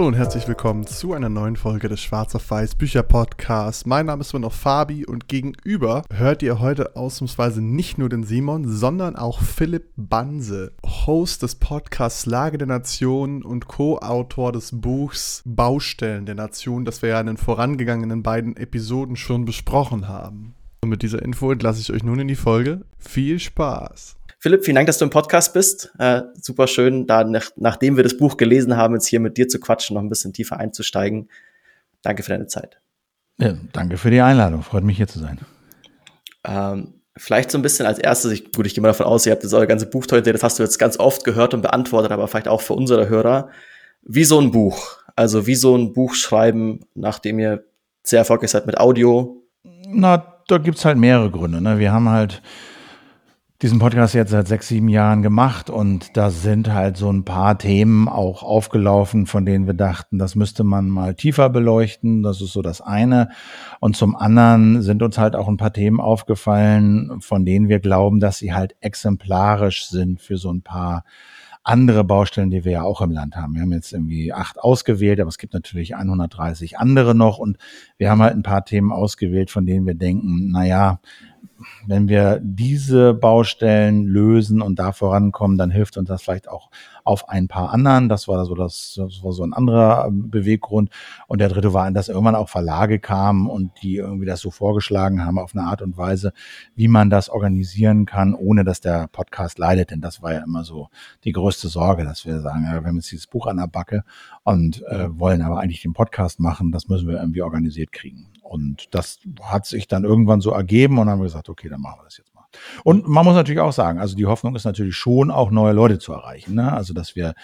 Hallo und herzlich willkommen zu einer neuen Folge des Schwarz auf Weiß Bücher Podcasts. Mein Name ist immer noch Fabi und gegenüber hört ihr heute ausnahmsweise nicht nur den Simon, sondern auch Philipp Banse, Host des Podcasts Lage der Nation und Co-Autor des Buchs Baustellen der Nation, das wir ja in den vorangegangenen beiden Episoden schon besprochen haben. Und mit dieser Info entlasse ich euch nun in die Folge. Viel Spaß! Philipp, vielen Dank, dass du im Podcast bist. Äh, super schön, da nach, nachdem wir das Buch gelesen haben, jetzt hier mit dir zu quatschen, noch ein bisschen tiefer einzusteigen. Danke für deine Zeit. Ja, danke für die Einladung. Freut mich hier zu sein. Ähm, vielleicht so ein bisschen als erstes, ich, gut, ich gehe mal davon aus, ihr habt das eure ganze Buch heute, das hast du jetzt ganz oft gehört und beantwortet, aber vielleicht auch für unsere Hörer. Wie so ein Buch. Also wie so ein Buch schreiben, nachdem ihr sehr erfolgreich seid mit Audio. Na, da gibt's halt mehrere Gründe. Ne? Wir haben halt diesen Podcast jetzt seit sechs, sieben Jahren gemacht und da sind halt so ein paar Themen auch aufgelaufen, von denen wir dachten, das müsste man mal tiefer beleuchten. Das ist so das eine. Und zum anderen sind uns halt auch ein paar Themen aufgefallen, von denen wir glauben, dass sie halt exemplarisch sind für so ein paar andere Baustellen, die wir ja auch im Land haben. Wir haben jetzt irgendwie acht ausgewählt, aber es gibt natürlich 130 andere noch und wir haben halt ein paar Themen ausgewählt, von denen wir denken, na ja, wenn wir diese Baustellen lösen und da vorankommen, dann hilft uns das vielleicht auch auf ein paar anderen. Das war so das, das war so ein anderer ähm, Beweggrund. Und der dritte war, dass irgendwann auch Verlage kamen und die irgendwie das so vorgeschlagen haben auf eine Art und Weise, wie man das organisieren kann, ohne dass der Podcast leidet. Denn das war ja immer so die größte Sorge, dass wir sagen, wir haben jetzt dieses Buch an der Backe und äh, wollen aber eigentlich den Podcast machen. Das müssen wir irgendwie organisiert kriegen. Und das hat sich dann irgendwann so ergeben und dann haben wir gesagt, okay, dann machen wir das jetzt mal. Und man muss natürlich auch sagen, also die Hoffnung ist natürlich schon auch neue Leute zu erreichen. Ne? Also dass wir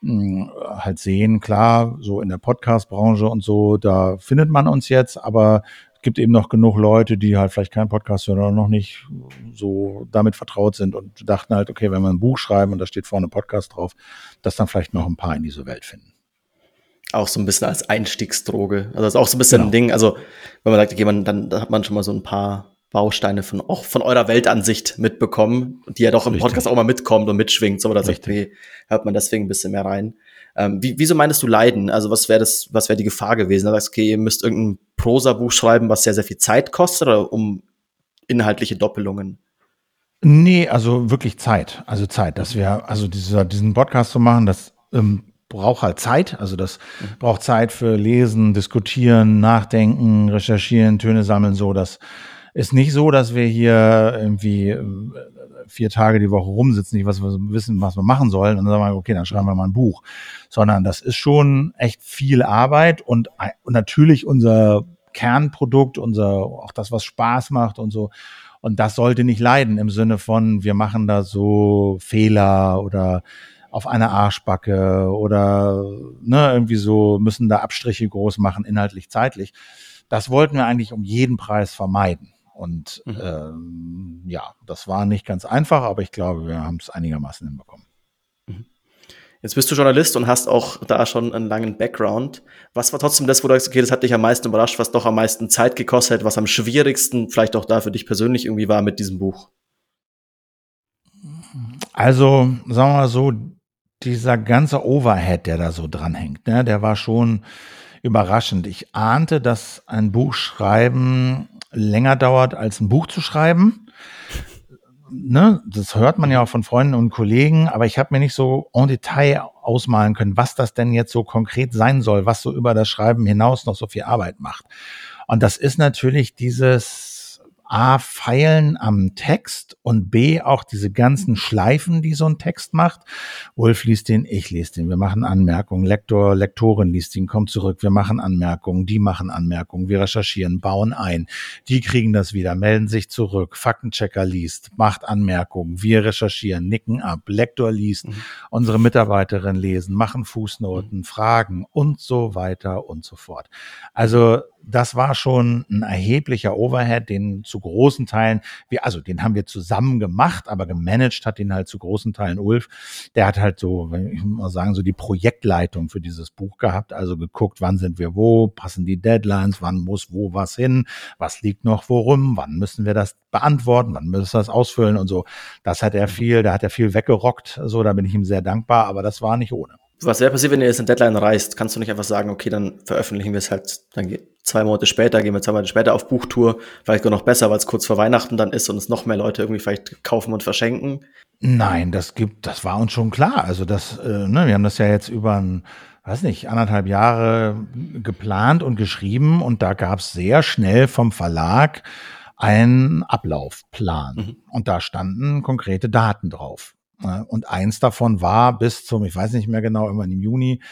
mh, hm, halt sehen, klar, so in der Podcast-Branche und so, da findet man uns jetzt, aber es gibt eben noch genug Leute, die halt vielleicht keinen Podcast hören oder noch nicht so damit vertraut sind und dachten halt, okay, wenn wir ein Buch schreiben und da steht vorne Podcast drauf, dass dann vielleicht noch ein paar in diese Welt finden auch so ein bisschen als Einstiegsdroge. Also das ist auch so ein bisschen genau. ein Ding. Also wenn man sagt, okay, man, dann hat man schon mal so ein paar Bausteine von auch von eurer Weltansicht mitbekommen, die ja doch im Richtig. Podcast auch mal mitkommt und mitschwingt. So, da sagt, okay, hört man deswegen ein bisschen mehr rein. Ähm, wie, wieso meinst du Leiden? Also was wäre das, was wäre die Gefahr gewesen? Da sagst okay, ihr müsst irgendein Prosabuch schreiben, was sehr, sehr viel Zeit kostet oder um inhaltliche Doppelungen? Nee, also wirklich Zeit. Also Zeit, dass wir, also dieser, diesen Podcast zu machen, das ähm, braucht halt Zeit. Also das braucht Zeit für Lesen, Diskutieren, Nachdenken, Recherchieren, Töne sammeln. So, das ist nicht so, dass wir hier irgendwie äh, vier Tage die Woche rumsitzen, nicht was wir wissen, was wir machen sollen und dann sagen wir, okay, dann schreiben wir mal ein Buch. Sondern das ist schon echt viel Arbeit und, und natürlich unser Kernprodukt, unser, auch das, was Spaß macht und so. Und das sollte nicht leiden im Sinne von, wir machen da so Fehler oder auf eine Arschbacke oder ne, irgendwie so müssen da Abstriche groß machen, inhaltlich, zeitlich. Das wollten wir eigentlich um jeden Preis vermeiden. Und mhm. ähm, ja, das war nicht ganz einfach, aber ich glaube, wir haben es einigermaßen hinbekommen. Mhm. Jetzt bist du Journalist und hast auch da schon einen langen Background. Was war trotzdem das, wo du sagst, okay, das hat dich am meisten überrascht, was doch am meisten Zeit gekostet hat, was am schwierigsten vielleicht auch da für dich persönlich irgendwie war mit diesem Buch? Also, sagen wir mal so, dieser ganze Overhead, der da so dranhängt, ne, der war schon überraschend. Ich ahnte, dass ein Buch schreiben länger dauert, als ein Buch zu schreiben. Ne, das hört man ja auch von Freunden und Kollegen, aber ich habe mir nicht so en Detail ausmalen können, was das denn jetzt so konkret sein soll, was so über das Schreiben hinaus noch so viel Arbeit macht. Und das ist natürlich dieses A, feilen am Text und B, auch diese ganzen Schleifen, die so ein Text macht. Wolf liest den, ich lese den, wir machen Anmerkungen, Lektor, Lektorin liest ihn, kommt zurück, wir machen Anmerkungen, die machen Anmerkungen, wir recherchieren, bauen ein, die kriegen das wieder, melden sich zurück, Faktenchecker liest, macht Anmerkungen, wir recherchieren, nicken ab, Lektor liest, mhm. unsere Mitarbeiterin lesen, machen Fußnoten, mhm. Fragen und so weiter und so fort. Also das war schon ein erheblicher Overhead, den zu großen Teilen, wir, also den haben wir zusammen gemacht, aber gemanagt hat ihn halt zu großen Teilen Ulf. Der hat halt so, ich muss mal sagen, so die Projektleitung für dieses Buch gehabt, also geguckt, wann sind wir wo, passen die Deadlines, wann muss wo was hin, was liegt noch worum, wann müssen wir das beantworten, wann müssen wir das ausfüllen und so. Das hat er viel, da hat er viel weggerockt, so, da bin ich ihm sehr dankbar, aber das war nicht ohne was wäre passiert, wenn ihr jetzt eine Deadline reißt? Kannst du nicht einfach sagen, okay, dann veröffentlichen wir es halt, dann zwei Monate später, gehen wir zwei Monate später auf Buchtour, vielleicht noch besser, weil es kurz vor Weihnachten dann ist und es noch mehr Leute irgendwie vielleicht kaufen und verschenken? Nein, das gibt, das war uns schon klar. Also das, äh, ne, wir haben das ja jetzt über ein, weiß nicht, anderthalb Jahre geplant und geschrieben und da gab es sehr schnell vom Verlag einen Ablaufplan. Mhm. Und da standen konkrete Daten drauf. Und eins davon war bis zum, ich weiß nicht mehr genau, irgendwann im Juni,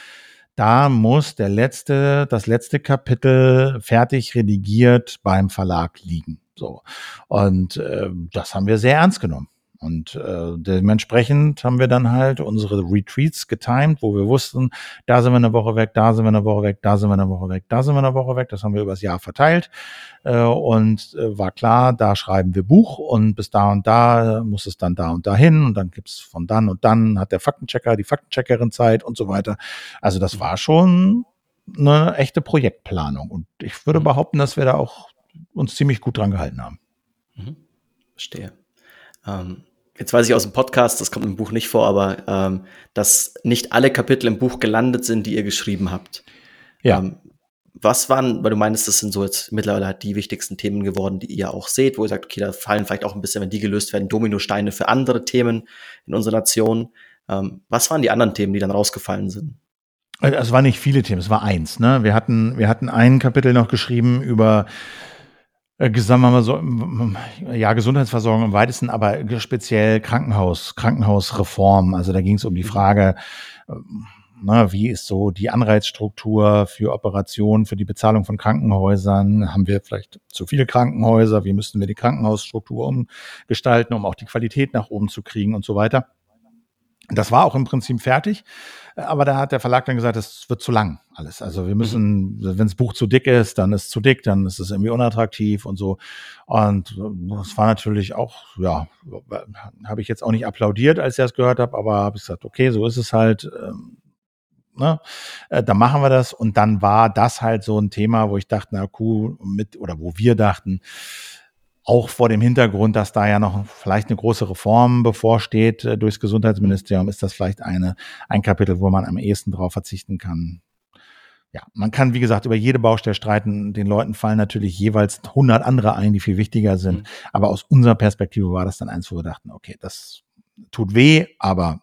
da muss der letzte, das letzte Kapitel fertig redigiert beim Verlag liegen. So. Und äh, das haben wir sehr ernst genommen. Und äh, dementsprechend haben wir dann halt unsere Retreats getimed, wo wir wussten, da sind wir eine Woche weg, da sind wir eine Woche weg, da sind wir eine Woche weg, da sind wir eine Woche weg. Das haben wir übers Jahr verteilt. Äh, und äh, war klar, da schreiben wir Buch und bis da und da muss es dann da und da hin. Und dann gibt's von dann und dann hat der Faktenchecker die Faktencheckerin Zeit und so weiter. Also das war schon eine echte Projektplanung. Und ich würde mhm. behaupten, dass wir da auch uns ziemlich gut dran gehalten haben. Mhm. Verstehe. Ähm, jetzt weiß ich aus dem Podcast, das kommt im Buch nicht vor, aber ähm, dass nicht alle Kapitel im Buch gelandet sind, die ihr geschrieben habt. Ja. Ähm, was waren, weil du meinst, das sind so jetzt mittlerweile halt die wichtigsten Themen geworden, die ihr auch seht, wo ihr sagt, okay, da fallen vielleicht auch ein bisschen, wenn die gelöst werden, Dominosteine für andere Themen in unserer Nation. Ähm, was waren die anderen Themen, die dann rausgefallen sind? Also, es waren nicht viele Themen, es war eins. Ne? Wir hatten, wir hatten ein Kapitel noch geschrieben über sagen wir mal so, ja, Gesundheitsversorgung im weitesten, aber speziell Krankenhaus, Krankenhausreform. Also da ging es um die Frage, äh, na, wie ist so die Anreizstruktur für Operationen, für die Bezahlung von Krankenhäusern? Haben wir vielleicht zu viele Krankenhäuser? Wie müssten wir die Krankenhausstruktur umgestalten, um auch die Qualität nach oben zu kriegen und so weiter? Das war auch im Prinzip fertig, aber da hat der Verlag dann gesagt, es wird zu lang alles. Also wir müssen, wenn das Buch zu dick ist, dann ist es zu dick, dann ist es irgendwie unattraktiv und so. Und das war natürlich auch, ja, habe ich jetzt auch nicht applaudiert, als ich das gehört habe, aber habe ich gesagt, okay, so ist es halt. Ähm, ne? Äh, dann machen wir das. Und dann war das halt so ein Thema, wo ich dachte, na cool, mit, oder wo wir dachten, auch vor dem Hintergrund, dass da ja noch vielleicht eine große Reform bevorsteht äh, durchs Gesundheitsministerium, ist das vielleicht eine, ein Kapitel, wo man am ehesten drauf verzichten kann. Ja, man kann, wie gesagt, über jede Baustelle streiten. Den Leuten fallen natürlich jeweils 100 andere ein, die viel wichtiger sind. Mhm. Aber aus unserer Perspektive war das dann eins, wo wir dachten, okay, das tut weh, aber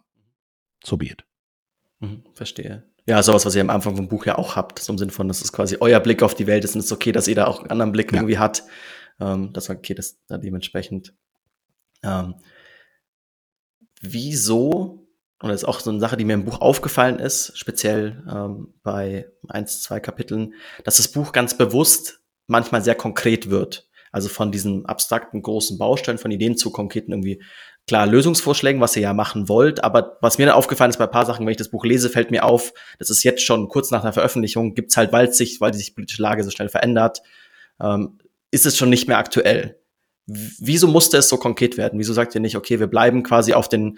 so be it. Mhm, verstehe. Ja, sowas, was ihr am Anfang vom Buch ja auch habt, so im Sinne von, das ist quasi euer Blick auf die Welt ist und es ist okay, dass ihr da auch einen anderen Blick ja. irgendwie hat ähm, dass man, okay, das da dementsprechend. Ähm, wieso, und das ist auch so eine Sache, die mir im Buch aufgefallen ist, speziell ähm, bei eins, zwei Kapiteln, dass das Buch ganz bewusst manchmal sehr konkret wird. Also von diesen abstrakten großen Baustellen, von Ideen zu konkreten irgendwie klar Lösungsvorschlägen, was ihr ja machen wollt. Aber was mir dann aufgefallen ist bei ein paar Sachen, wenn ich das Buch lese, fällt mir auf, das ist jetzt schon kurz nach der Veröffentlichung, gibt's halt, weil sich, weil sich die politische Lage so schnell verändert, ähm, ist es schon nicht mehr aktuell. Wieso musste es so konkret werden? Wieso sagt ihr nicht, okay, wir bleiben quasi auf den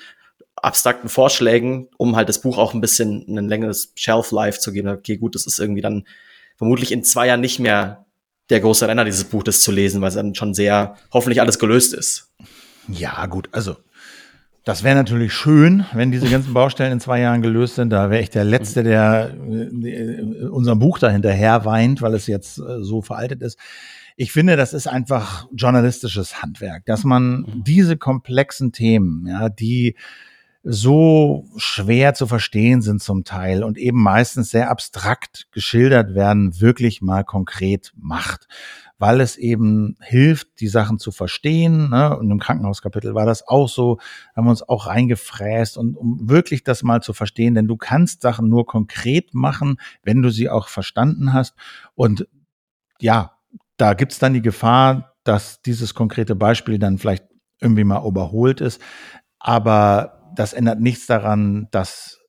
abstrakten Vorschlägen, um halt das Buch auch ein bisschen ein längeres Shelf-Life zu geben? Okay, gut, das ist irgendwie dann vermutlich in zwei Jahren nicht mehr der große Renner, dieses Buch das zu lesen, weil es dann schon sehr hoffentlich alles gelöst ist. Ja, gut, also das wäre natürlich schön, wenn diese ganzen Baustellen in zwei Jahren gelöst sind. Da wäre ich der Letzte, der äh, unserem Buch dahinterher weint, weil es jetzt äh, so veraltet ist ich finde, das ist einfach journalistisches Handwerk, dass man mhm. diese komplexen Themen, ja, die so schwer zu verstehen sind zum Teil und eben meistens sehr abstrakt geschildert werden, wirklich mal konkret macht, weil es eben hilft, die Sachen zu verstehen. Ne? Und im Krankenhauskapitel war das auch so, haben wir uns auch reingefräst und um wirklich das mal zu verstehen, denn du kannst Sachen nur konkret machen, wenn du sie auch verstanden hast. Und ja, da gibt es dann die Gefahr, dass dieses konkrete Beispiel dann vielleicht irgendwie mal überholt ist. Aber das ändert nichts daran, dass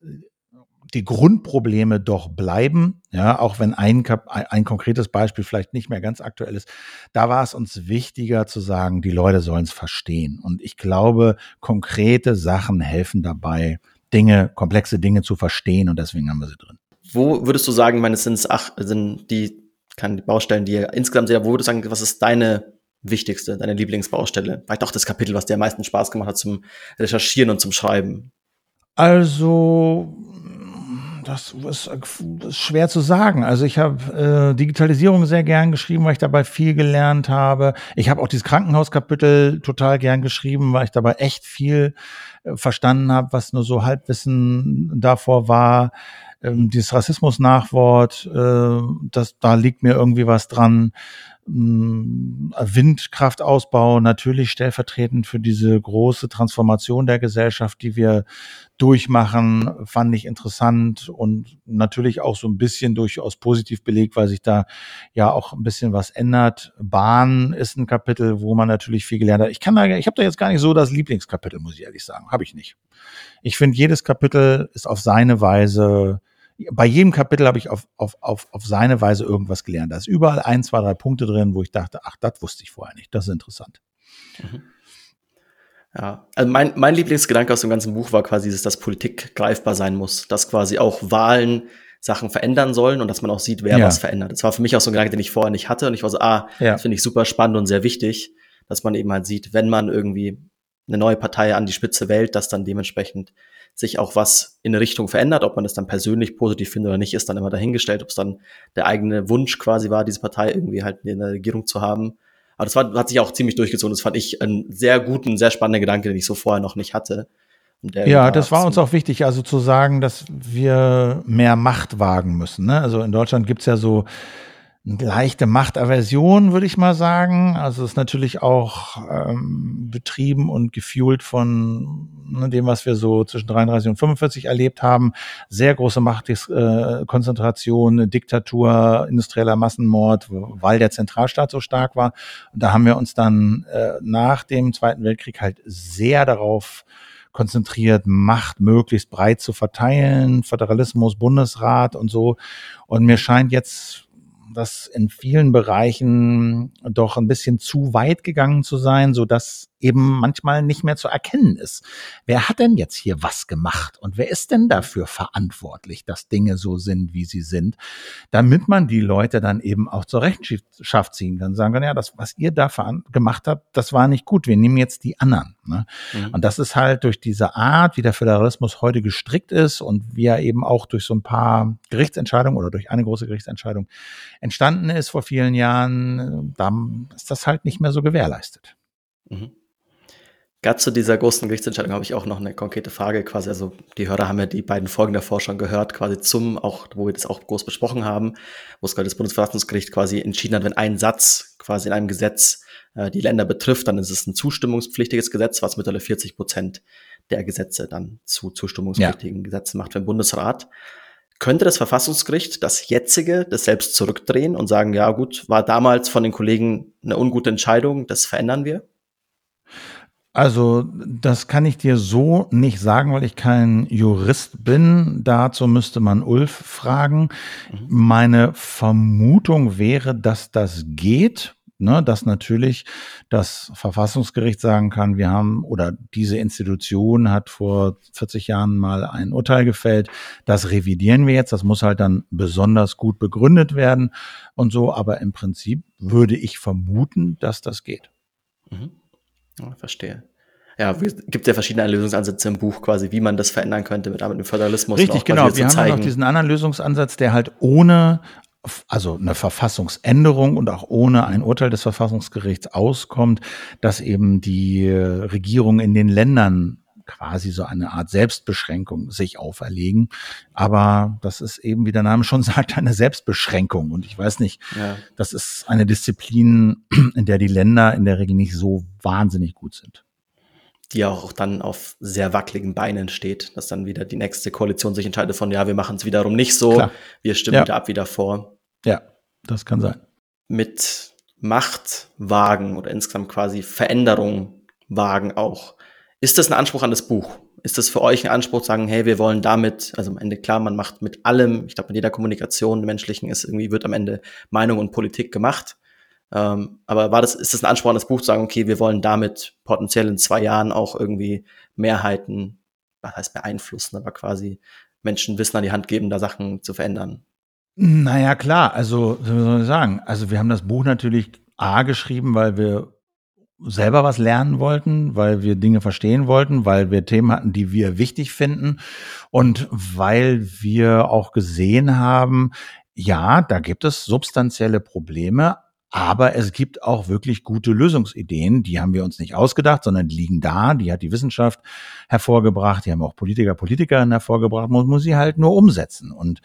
die Grundprobleme doch bleiben, ja, auch wenn ein, ein konkretes Beispiel vielleicht nicht mehr ganz aktuell ist. Da war es uns wichtiger zu sagen, die Leute sollen es verstehen. Und ich glaube, konkrete Sachen helfen dabei, Dinge, komplexe Dinge zu verstehen und deswegen haben wir sie drin. Wo würdest du sagen, meine, sind sind die kann die Baustellen, die ihr insgesamt sehr, wo würdest du sagen, was ist deine wichtigste, deine Lieblingsbaustelle? Vielleicht auch das Kapitel, was dir am meisten Spaß gemacht hat zum Recherchieren und zum Schreiben. Also, das ist, ist, schwer zu sagen. Also ich habe äh, Digitalisierung sehr gern geschrieben, weil ich dabei viel gelernt habe. Ich habe auch dieses Krankenhauskapitel total gern geschrieben, weil ich dabei echt viel äh, verstanden habe, was nur so Halbwissen davor war. Ähm, dieses Rassismus-Nachwort, äh, das, da liegt mir irgendwie was dran. Mm, Windkraftausbau natürlich stellvertretend für diese große Transformation der Gesellschaft, die wir durchmachen, fand ich interessant und natürlich auch so ein bisschen durchaus positiv belegt, weil sich da ja auch ein bisschen was ändert. Bahn ist ein Kapitel, wo man natürlich viel gelernt hat. Ich kann da, ich habe da jetzt gar nicht so das Lieblingskapitel, muss ich ehrlich sagen, habe ich nicht. Ich finde, jedes Kapitel ist auf seine Weise bei jedem Kapitel habe ich auf, auf, auf, auf seine Weise irgendwas gelernt. Da ist überall ein, zwei, drei Punkte drin, wo ich dachte, ach, das wusste ich vorher nicht. Das ist interessant. Mhm. Ja, also mein, mein Lieblingsgedanke aus dem ganzen Buch war quasi, dass Politik greifbar sein muss, dass quasi auch Wahlen Sachen verändern sollen und dass man auch sieht, wer ja. was verändert. Das war für mich auch so ein Gedanke, den ich vorher nicht hatte und ich war so, ah, ja. das finde ich super spannend und sehr wichtig, dass man eben halt sieht, wenn man irgendwie eine neue Partei an die Spitze wählt, dass dann dementsprechend sich auch was in eine Richtung verändert. Ob man das dann persönlich positiv findet oder nicht, ist dann immer dahingestellt. Ob es dann der eigene Wunsch quasi war, diese Partei irgendwie halt in der Regierung zu haben. Aber das war, hat sich auch ziemlich durchgezogen. Das fand ich einen sehr guten, sehr spannenden Gedanke, den ich so vorher noch nicht hatte. ja, das war uns auch wichtig, also zu sagen, dass wir mehr Macht wagen müssen. Ne? Also in Deutschland gibt's ja so leichte Machtaversion, würde ich mal sagen. Also es ist natürlich auch ähm, betrieben und gefuelt von ne, dem, was wir so zwischen 33 und 45 erlebt haben. Sehr große Machtkonzentration, äh, Diktatur, industrieller Massenmord, weil der Zentralstaat so stark war. Und da haben wir uns dann äh, nach dem Zweiten Weltkrieg halt sehr darauf konzentriert, Macht möglichst breit zu verteilen, Föderalismus, Bundesrat und so. Und mir scheint jetzt das in vielen Bereichen doch ein bisschen zu weit gegangen zu sein, so dass eben manchmal nicht mehr zu erkennen ist. Wer hat denn jetzt hier was gemacht und wer ist denn dafür verantwortlich, dass Dinge so sind, wie sie sind, damit man die Leute dann eben auch zur Rechenschaft ziehen kann, sagen kann, ja, das, was ihr da gemacht habt, das war nicht gut, wir nehmen jetzt die anderen. Ne? Mhm. Und das ist halt durch diese Art, wie der Föderalismus heute gestrickt ist und wie er eben auch durch so ein paar Gerichtsentscheidungen oder durch eine große Gerichtsentscheidung entstanden ist vor vielen Jahren, da ist das halt nicht mehr so gewährleistet. Mhm. Gerade zu dieser großen Gerichtsentscheidung habe ich auch noch eine konkrete Frage quasi. Also die Hörer haben ja die beiden Folgen davor schon gehört, quasi zum, auch wo wir das auch groß besprochen haben, wo es gerade das Bundesverfassungsgericht quasi entschieden hat, wenn ein Satz quasi in einem Gesetz äh, die Länder betrifft, dann ist es ein zustimmungspflichtiges Gesetz, was mittlerweile 40 Prozent der Gesetze dann zu zustimmungspflichtigen ja. Gesetzen macht den Bundesrat. Könnte das Verfassungsgericht das jetzige das selbst zurückdrehen und sagen, ja gut, war damals von den Kollegen eine ungute Entscheidung, das verändern wir? Also, das kann ich dir so nicht sagen, weil ich kein Jurist bin. Dazu müsste man Ulf fragen. Mhm. Meine Vermutung wäre, dass das geht. Ne, dass natürlich das Verfassungsgericht sagen kann, wir haben oder diese Institution hat vor 40 Jahren mal ein Urteil gefällt, das revidieren wir jetzt, das muss halt dann besonders gut begründet werden und so, aber im Prinzip würde ich vermuten, dass das geht. Mhm. Ja, verstehe. Ja, es gibt ja verschiedene Lösungsansätze im Buch quasi, wie man das verändern könnte mit, mit dem Föderalismus. Richtig, genau. Wir haben ja noch diesen anderen Lösungsansatz, der halt ohne also eine Verfassungsänderung und auch ohne ein Urteil des Verfassungsgerichts auskommt, dass eben die Regierungen in den Ländern quasi so eine Art Selbstbeschränkung sich auferlegen. Aber das ist eben, wie der Name schon sagt, eine Selbstbeschränkung. Und ich weiß nicht, ja. das ist eine Disziplin, in der die Länder in der Regel nicht so wahnsinnig gut sind die auch dann auf sehr wackeligen Beinen steht, dass dann wieder die nächste Koalition sich entscheidet von, ja, wir machen es wiederum nicht so, Klar. wir stimmen ja. wieder ab wieder vor. Ja, das kann sein. Mit Macht wagen oder insgesamt quasi Veränderung wagen auch. Ist das ein Anspruch an das Buch? Ist das für euch ein Anspruch, zu sagen, hey, wir wollen damit, also am Ende klar, man macht mit allem, ich glaube, mit jeder Kommunikation menschlichen ist irgendwie, wird am Ende Meinung und Politik gemacht. Ähm, aber war das, ist das ein Anspruch an das Buch zu sagen, okay, wir wollen damit potenziell in zwei Jahren auch irgendwie Mehrheiten, was heißt beeinflussen, aber quasi Menschen Wissen an die Hand geben, da Sachen zu verändern? Naja, klar, also, wie soll ich sagen? Also, wir haben das Buch natürlich A geschrieben, weil wir selber was lernen wollten, weil wir Dinge verstehen wollten, weil wir Themen hatten, die wir wichtig finden und weil wir auch gesehen haben, ja, da gibt es substanzielle Probleme, aber es gibt auch wirklich gute Lösungsideen. Die haben wir uns nicht ausgedacht, sondern die liegen da. Die hat die Wissenschaft hervorgebracht. Die haben auch Politiker, Politikerinnen hervorgebracht. Man muss sie halt nur umsetzen. Und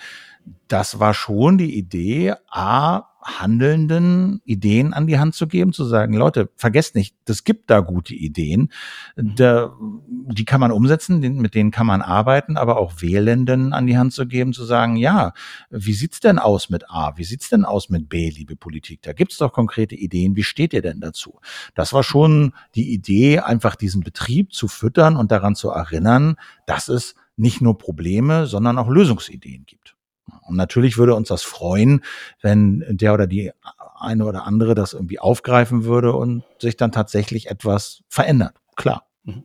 das war schon die Idee, A, Handelnden Ideen an die Hand zu geben, zu sagen, Leute, vergesst nicht, es gibt da gute Ideen, da, die kann man umsetzen, mit denen kann man arbeiten, aber auch Wählenden an die Hand zu geben, zu sagen, ja, wie sieht's denn aus mit A, wie sieht's denn aus mit B, liebe Politik? Da gibt's doch konkrete Ideen, wie steht ihr denn dazu? Das war schon die Idee, einfach diesen Betrieb zu füttern und daran zu erinnern, dass es nicht nur Probleme, sondern auch Lösungsideen gibt. Und natürlich würde uns das freuen, wenn der oder die eine oder andere das irgendwie aufgreifen würde und sich dann tatsächlich etwas verändert. Klar. Mhm.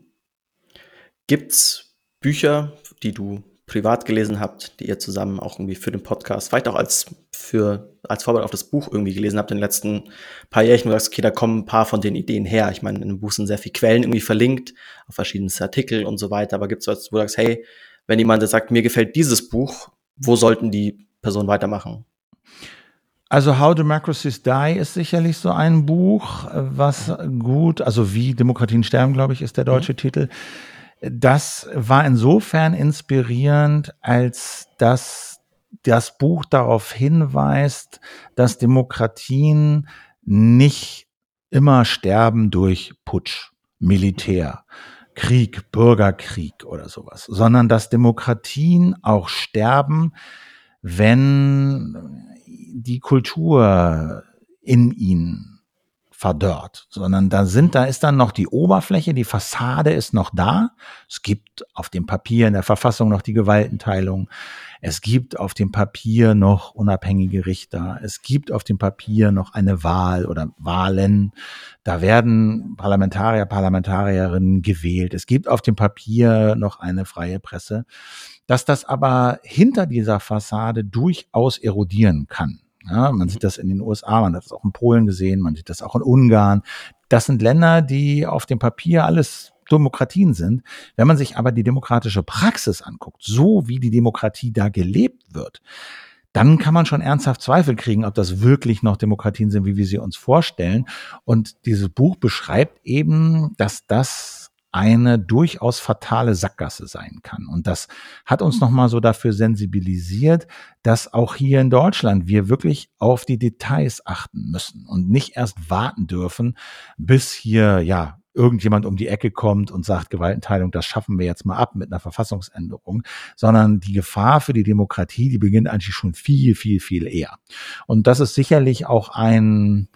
Gibt's Bücher, die du privat gelesen habt, die ihr zusammen auch irgendwie für den Podcast, vielleicht auch als für als Vorbild auf das Buch irgendwie gelesen habt in den letzten paar Jahren, wo du sagst, okay, da kommen ein paar von den Ideen her. Ich meine, in dem Buch sind sehr viele Quellen irgendwie verlinkt, auf verschiedene Artikel und so weiter. Aber gibt es was, wo du sagst, hey, wenn jemand sagt, mir gefällt dieses Buch, wo sollten die Personen weitermachen? Also How Democracies Die ist sicherlich so ein Buch, was gut, also wie Demokratien sterben, glaube ich, ist der deutsche mhm. Titel. Das war insofern inspirierend, als dass das Buch darauf hinweist, dass Demokratien nicht immer sterben durch Putsch, Militär, Krieg, Bürgerkrieg oder sowas, sondern dass Demokratien auch sterben, wenn die Kultur in ihnen verdörrt, sondern da sind, da ist dann noch die Oberfläche, die Fassade ist noch da. Es gibt auf dem Papier in der Verfassung noch die Gewaltenteilung. Es gibt auf dem Papier noch unabhängige Richter. Es gibt auf dem Papier noch eine Wahl oder Wahlen. Da werden Parlamentarier, Parlamentarierinnen gewählt. Es gibt auf dem Papier noch eine freie Presse. Dass das aber hinter dieser Fassade durchaus erodieren kann. Ja, man sieht das in den USA, man hat das auch in Polen gesehen, man sieht das auch in Ungarn. Das sind Länder, die auf dem Papier alles Demokratien sind. Wenn man sich aber die demokratische Praxis anguckt, so wie die Demokratie da gelebt wird, dann kann man schon ernsthaft Zweifel kriegen, ob das wirklich noch Demokratien sind, wie wir sie uns vorstellen. Und dieses Buch beschreibt eben, dass das eine durchaus fatale Sackgasse sein kann. Und das hat uns nochmal so dafür sensibilisiert, dass auch hier in Deutschland wir wirklich auf die Details achten müssen und nicht erst warten dürfen, bis hier, ja, irgendjemand um die Ecke kommt und sagt, Gewaltenteilung, das schaffen wir jetzt mal ab mit einer Verfassungsänderung, sondern die Gefahr für die Demokratie, die beginnt eigentlich schon viel, viel, viel eher. Und das ist sicherlich auch ein,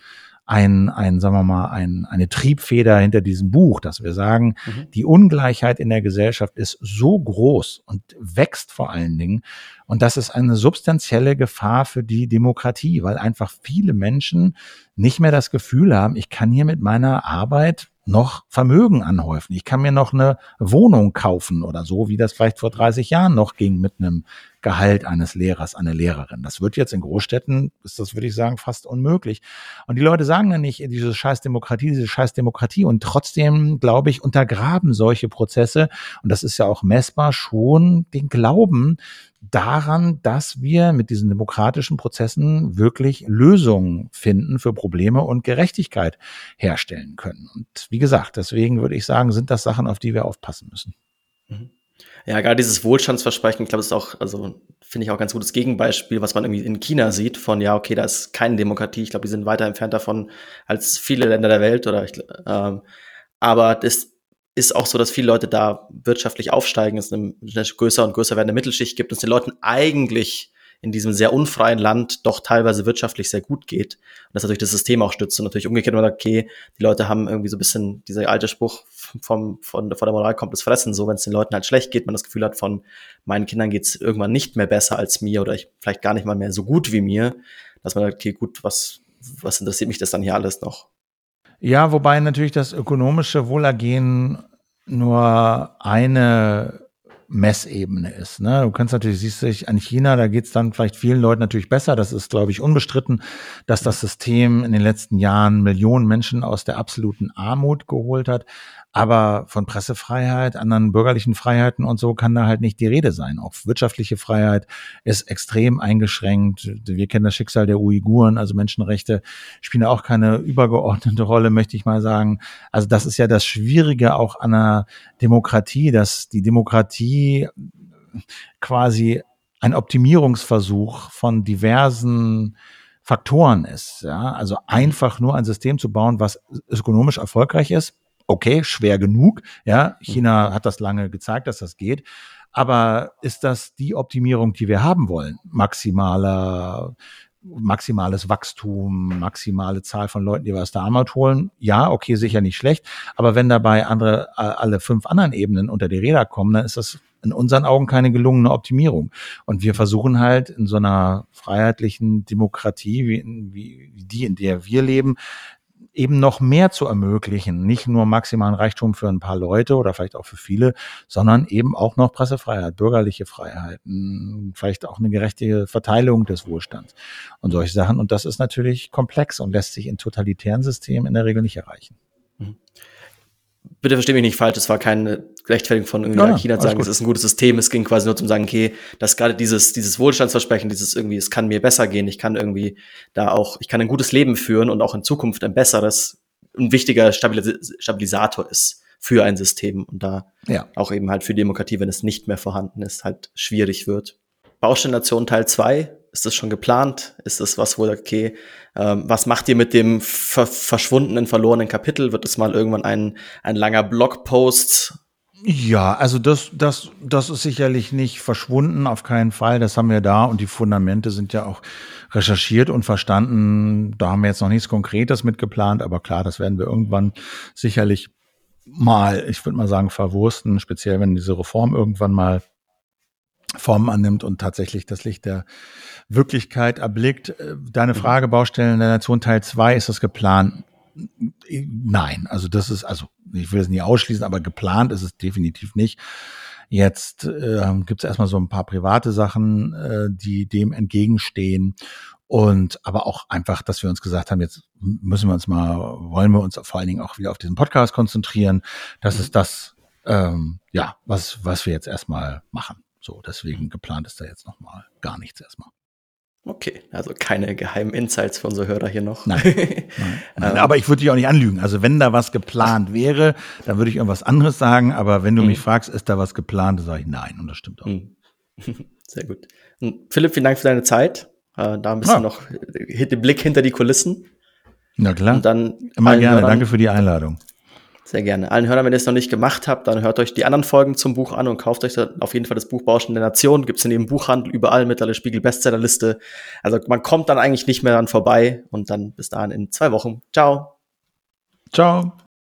ein, ein, sagen wir mal, ein, eine Triebfeder hinter diesem Buch, dass wir sagen, mhm. die Ungleichheit in der Gesellschaft ist so groß und wächst vor allen Dingen. Und das ist eine substanzielle Gefahr für die Demokratie, weil einfach viele Menschen nicht mehr das Gefühl haben, ich kann hier mit meiner Arbeit noch Vermögen anhäufen. Ich kann mir noch eine Wohnung kaufen oder so, wie das vielleicht vor 30 Jahren noch ging mit einem Gehalt eines Lehrers, einer Lehrerin. Das wird jetzt in Großstädten, ist das, würde ich sagen, fast unmöglich. Und die Leute sagen dann nicht, diese scheiß Demokratie, diese scheiß Demokratie. Und trotzdem, glaube ich, untergraben solche Prozesse, und das ist ja auch messbar, schon den Glauben daran, dass wir mit diesen demokratischen Prozessen wirklich Lösungen finden für Probleme und Gerechtigkeit herstellen können. Und wie gesagt, deswegen würde ich sagen, sind das Sachen, auf die wir aufpassen müssen. Mhm. Ja, gerade dieses Wohlstandsversprechen, ich glaube, ist auch, also finde ich auch ganz gutes Gegenbeispiel, was man irgendwie in China sieht, von ja, okay, da ist keine Demokratie. Ich glaube, die sind weiter entfernt davon als viele Länder der Welt oder ich, ähm, aber das ist auch so, dass viele Leute da wirtschaftlich aufsteigen, es eine, eine größer und größer werdende Mittelschicht gibt und es den Leuten eigentlich in diesem sehr unfreien Land doch teilweise wirtschaftlich sehr gut geht. Und das natürlich das System auch stützt. Und natürlich umgekehrt, man sagt, okay, die Leute haben irgendwie so ein bisschen dieser alte Spruch vom, von, von der Moral kommt das Fressen. So, wenn es den Leuten halt schlecht geht, man das Gefühl hat, von meinen Kindern geht es irgendwann nicht mehr besser als mir oder ich vielleicht gar nicht mal mehr so gut wie mir, dass man sagt, okay, gut, was, was interessiert mich das dann hier alles noch? Ja, wobei natürlich das ökonomische Wohlergehen nur eine Messebene ist. Ne? Du kannst natürlich, siehst du, an China, da geht's dann vielleicht vielen Leuten natürlich besser. Das ist, glaube ich, unbestritten, dass das System in den letzten Jahren Millionen Menschen aus der absoluten Armut geholt hat. Aber von Pressefreiheit, anderen bürgerlichen Freiheiten und so kann da halt nicht die Rede sein. Auch wirtschaftliche Freiheit ist extrem eingeschränkt. Wir kennen das Schicksal der Uiguren, also Menschenrechte spielen auch keine übergeordnete Rolle, möchte ich mal sagen. Also das ist ja das Schwierige auch an einer Demokratie, dass die Demokratie quasi ein Optimierungsversuch von diversen Faktoren ist. Ja? Also einfach nur ein System zu bauen, was ökonomisch erfolgreich ist, okay, schwer genug. Ja, China hat das lange gezeigt, dass das geht. Aber ist das die Optimierung, die wir haben wollen? Maximaler, maximales Wachstum, maximale Zahl von Leuten, die wir aus der Armut holen? Ja, okay, sicher nicht schlecht. Aber wenn dabei andere, alle fünf anderen Ebenen unter die Räder kommen, dann ist das in unseren Augen keine gelungene Optimierung. Und wir versuchen halt in so einer freiheitlichen Demokratie, wie, wie die, in der wir leben, eben noch mehr zu ermöglichen. Nicht nur maximalen Reichtum für ein paar Leute oder vielleicht auch für viele, sondern eben auch noch Pressefreiheit, bürgerliche Freiheiten, vielleicht auch eine gerechte Verteilung des Wohlstands und solche Sachen. Und das ist natürlich komplex und lässt sich in totalitären Systemen in der Regel nicht erreichen. Mhm bitte verstehe mich nicht falsch, es war keine Rechtfertigung von irgendwie ja, China zu sagen, es ist ein gutes System. Es ging quasi nur zum sagen, okay, dass gerade dieses, dieses Wohlstandsversprechen, dieses irgendwie, es kann mir besser gehen, ich kann irgendwie da auch, ich kann ein gutes Leben führen und auch in Zukunft ein besseres, ein wichtiger Stabilis Stabilisator ist für ein System und da ja. auch eben halt für Demokratie, wenn es nicht mehr vorhanden ist, halt schwierig wird. Baustellnation Teil 2 ist das schon geplant? Ist das was, wo, okay, ähm, was macht ihr mit dem ver verschwundenen, verlorenen Kapitel? Wird es mal irgendwann ein, ein langer Blogpost? Ja, also das, das, das ist sicherlich nicht verschwunden, auf keinen Fall. Das haben wir da und die Fundamente sind ja auch recherchiert und verstanden. Da haben wir jetzt noch nichts Konkretes mitgeplant, aber klar, das werden wir irgendwann sicherlich mal, ich würde mal sagen, verwursten, speziell wenn diese Reform irgendwann mal Form annimmt und tatsächlich das Licht der Wirklichkeit erblickt. Äh, deine mhm. Frage, Baustellen der Nation Teil 2, ist das geplant? Nein, also das ist, also ich will es nie ausschließen, aber geplant ist es definitiv nicht. Jetzt äh, gibt es erstmal so ein paar private Sachen, äh, die dem entgegenstehen. Und aber auch einfach, dass wir uns gesagt haben, jetzt müssen wir uns mal, wollen wir uns vor allen Dingen auch wieder auf diesen Podcast konzentrieren. Das ist das, ähm, ja, was, was wir jetzt erstmal machen. So, deswegen geplant ist da jetzt nochmal gar nichts erstmal. Okay, also keine geheimen Insights für unsere Hörer hier noch. Nein, nein, nein. Ähm. aber ich würde dich auch nicht anlügen. Also wenn da was geplant wäre, dann würde ich irgendwas anderes sagen. Aber wenn du mhm. mich fragst, ist da was geplant, sage ich nein. Und das stimmt auch. Mhm. Sehr gut. Und Philipp, vielen Dank für deine Zeit. Äh, da ein bisschen ja. noch den Blick hinter die Kulissen. Na klar. Und dann Immer gerne. Danke für die Einladung. Sehr gerne. Allen Hörern, wenn ihr es noch nicht gemacht habt, dann hört euch die anderen Folgen zum Buch an und kauft euch dann auf jeden Fall das Buch Bauschen der Nation. Gibt es in jedem Buchhandel überall mit der Spiegel Bestsellerliste. Also man kommt dann eigentlich nicht mehr dran vorbei und dann bis dahin in zwei Wochen. Ciao. Ciao.